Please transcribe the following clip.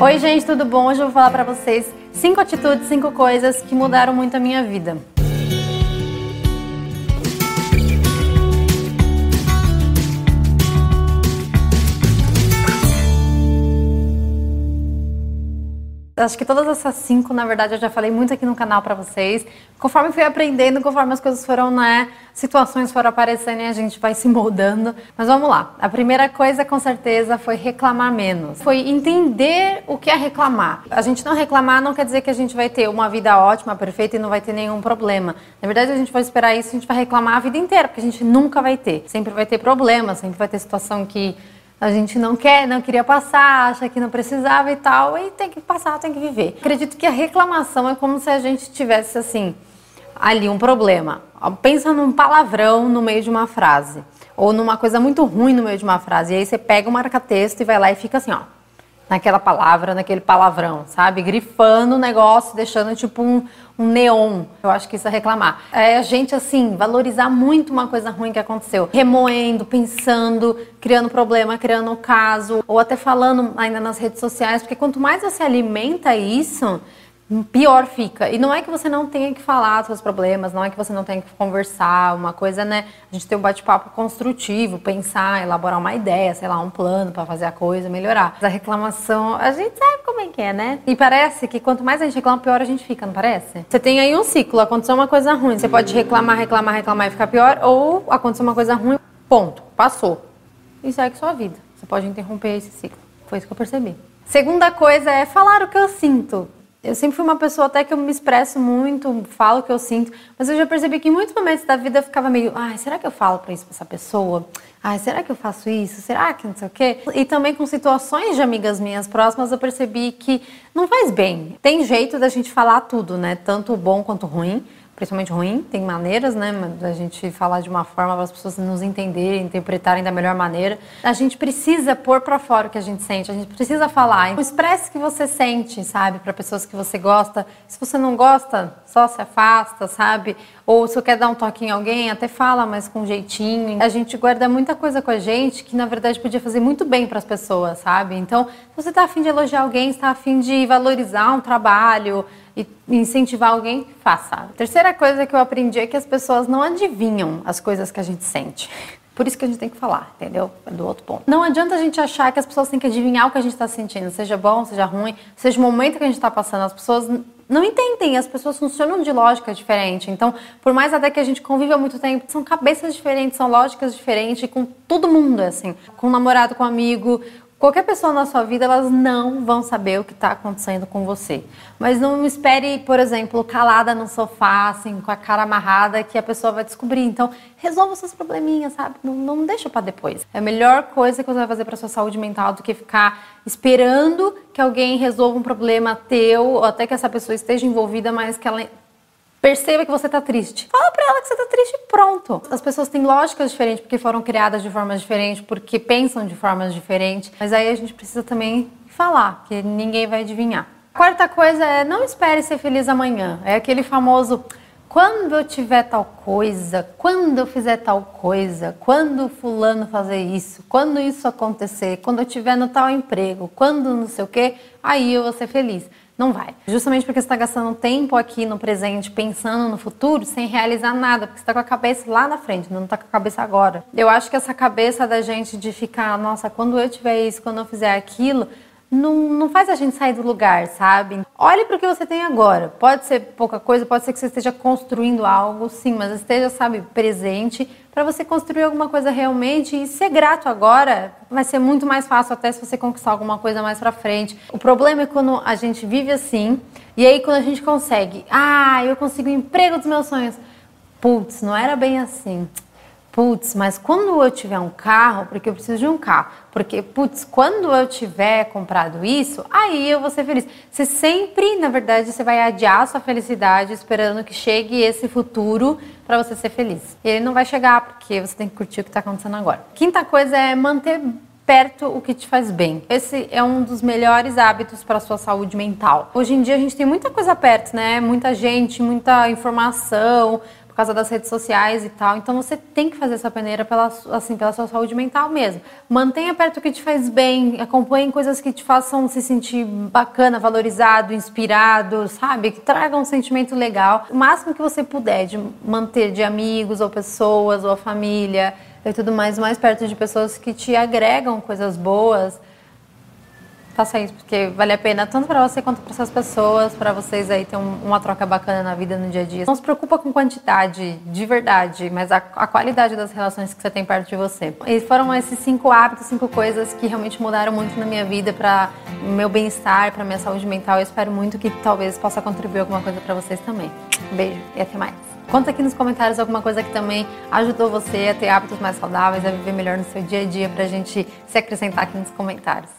Oi, gente, tudo bom? Hoje eu vou falar para vocês cinco atitudes, cinco coisas que mudaram muito a minha vida. Acho que todas essas cinco, na verdade, eu já falei muito aqui no canal para vocês. Conforme fui aprendendo, conforme as coisas foram, né, situações foram aparecendo e a gente vai se moldando. Mas vamos lá. A primeira coisa, com certeza, foi reclamar menos. Foi entender o que é reclamar. A gente não reclamar não quer dizer que a gente vai ter uma vida ótima, perfeita e não vai ter nenhum problema. Na verdade, a gente vai esperar isso, a gente vai reclamar a vida inteira, porque a gente nunca vai ter. Sempre vai ter problema, sempre vai ter situação que a gente não quer, não queria passar, acha que não precisava e tal, e tem que passar, tem que viver. Acredito que a reclamação é como se a gente tivesse assim ali um problema. Pensa num palavrão no meio de uma frase, ou numa coisa muito ruim no meio de uma frase. E aí você pega o marca-texto e vai lá e fica assim, ó, naquela palavra, naquele palavrão, sabe? Grifando o negócio, deixando tipo um, um neon. Eu acho que isso é reclamar. É a gente, assim, valorizar muito uma coisa ruim que aconteceu. Remoendo, pensando, criando problema, criando caso, ou até falando ainda nas redes sociais, porque quanto mais você alimenta isso, pior fica. E não é que você não tenha que falar seus problemas, não é que você não tenha que conversar, uma coisa, né? A gente ter um bate-papo construtivo, pensar, elaborar uma ideia, sei lá, um plano para fazer a coisa melhorar. Mas a reclamação, a gente sabe como é que é, né? E parece que quanto mais a gente reclama, pior a gente fica, não parece? Você tem aí um ciclo, aconteceu uma coisa ruim, você pode reclamar, reclamar, reclamar e ficar pior, ou aconteceu uma coisa ruim, ponto, passou. E segue sua vida. Você pode interromper esse ciclo. Foi isso que eu percebi. Segunda coisa é falar o que eu sinto. Eu sempre fui uma pessoa até que eu me expresso muito, falo o que eu sinto, mas eu já percebi que em muitos momentos da vida eu ficava meio, ai, será que eu falo para isso pra essa pessoa? Ai, será que eu faço isso? Será que não sei o quê? E também com situações de amigas minhas próximas eu percebi que não faz bem. Tem jeito da gente falar tudo, né? Tanto bom quanto ruim principalmente ruim, tem maneiras, né, da gente falar de uma forma para as pessoas nos entenderem, interpretarem da melhor maneira. A gente precisa pôr para fora o que a gente sente, a gente precisa falar. Então, expresse o que você sente, sabe, para pessoas que você gosta. Se você não gosta, só se afasta, sabe? Ou se quer dar um toque em alguém, até fala, mas com jeitinho. A gente guarda muita coisa com a gente que na verdade podia fazer muito bem para as pessoas, sabe? Então, se você está afim de elogiar alguém, está afim de valorizar um trabalho, e incentivar alguém, faça. terceira coisa que eu aprendi é que as pessoas não adivinham as coisas que a gente sente. Por isso que a gente tem que falar, entendeu? É do outro ponto. Não adianta a gente achar que as pessoas têm que adivinhar o que a gente está sentindo, seja bom, seja ruim, seja o momento que a gente está passando. As pessoas não entendem, as pessoas funcionam de lógica diferente. Então, por mais até que a gente conviva muito tempo, são cabeças diferentes, são lógicas diferentes, com todo mundo, assim. Com o namorado, com o amigo, Qualquer pessoa na sua vida, elas não vão saber o que está acontecendo com você. Mas não espere, por exemplo, calada no sofá, assim, com a cara amarrada, que a pessoa vai descobrir. Então, resolva os seus probleminhas, sabe? Não, não deixa para depois. É a melhor coisa que você vai fazer para sua saúde mental do que ficar esperando que alguém resolva um problema teu, ou até que essa pessoa esteja envolvida, mas que ela Perceba que você está triste. Fala para ela que você está triste e pronto. As pessoas têm lógicas diferentes porque foram criadas de formas diferentes, porque pensam de formas diferentes. Mas aí a gente precisa também falar, que ninguém vai adivinhar. A quarta coisa é não espere ser feliz amanhã. É aquele famoso quando eu tiver tal coisa, quando eu fizer tal coisa, quando fulano fazer isso, quando isso acontecer, quando eu tiver no tal emprego, quando não sei o quê, aí eu vou ser feliz. Não vai. Justamente porque você está gastando tempo aqui no presente, pensando no futuro, sem realizar nada, porque você está com a cabeça lá na frente, não está com a cabeça agora. Eu acho que essa cabeça da gente de ficar, nossa, quando eu tiver isso, quando eu fizer aquilo, não, não faz a gente sair do lugar, sabe? Olhe para o que você tem agora. Pode ser pouca coisa, pode ser que você esteja construindo algo, sim, mas esteja, sabe, presente para você construir alguma coisa realmente e ser grato agora. Vai ser muito mais fácil até se você conquistar alguma coisa mais para frente. O problema é quando a gente vive assim e aí quando a gente consegue, ah, eu consigo o emprego dos meus sonhos. Putz, não era bem assim putz, mas quando eu tiver um carro, porque eu preciso de um carro, porque, putz, quando eu tiver comprado isso, aí eu vou ser feliz. Você sempre, na verdade, você vai adiar sua felicidade esperando que chegue esse futuro para você ser feliz. E ele não vai chegar porque você tem que curtir o que está acontecendo agora. Quinta coisa é manter perto o que te faz bem. Esse é um dos melhores hábitos para sua saúde mental. Hoje em dia a gente tem muita coisa perto, né? Muita gente, muita informação, causa das redes sociais e tal. Então você tem que fazer essa peneira pela, assim, pela sua saúde mental mesmo. Mantenha perto o que te faz bem, acompanhe coisas que te façam se sentir bacana, valorizado, inspirado, sabe? Que tragam um sentimento legal. O máximo que você puder de manter de amigos ou pessoas ou a família e tudo mais, mais perto de pessoas que te agregam coisas boas faça isso, porque vale a pena tanto para você quanto para essas pessoas, para vocês aí ter um, uma troca bacana na vida, no dia a dia. Não se preocupa com quantidade, de verdade, mas a, a, qualidade das relações que você tem perto de você. E foram esses cinco hábitos, cinco coisas que realmente mudaram muito na minha vida, para meu bem-estar, para minha saúde mental. Eu espero muito que talvez possa contribuir alguma coisa para vocês também. Beijo e até mais. Conta aqui nos comentários alguma coisa que também ajudou você a ter hábitos mais saudáveis, a viver melhor no seu dia a dia, para a gente se acrescentar aqui nos comentários.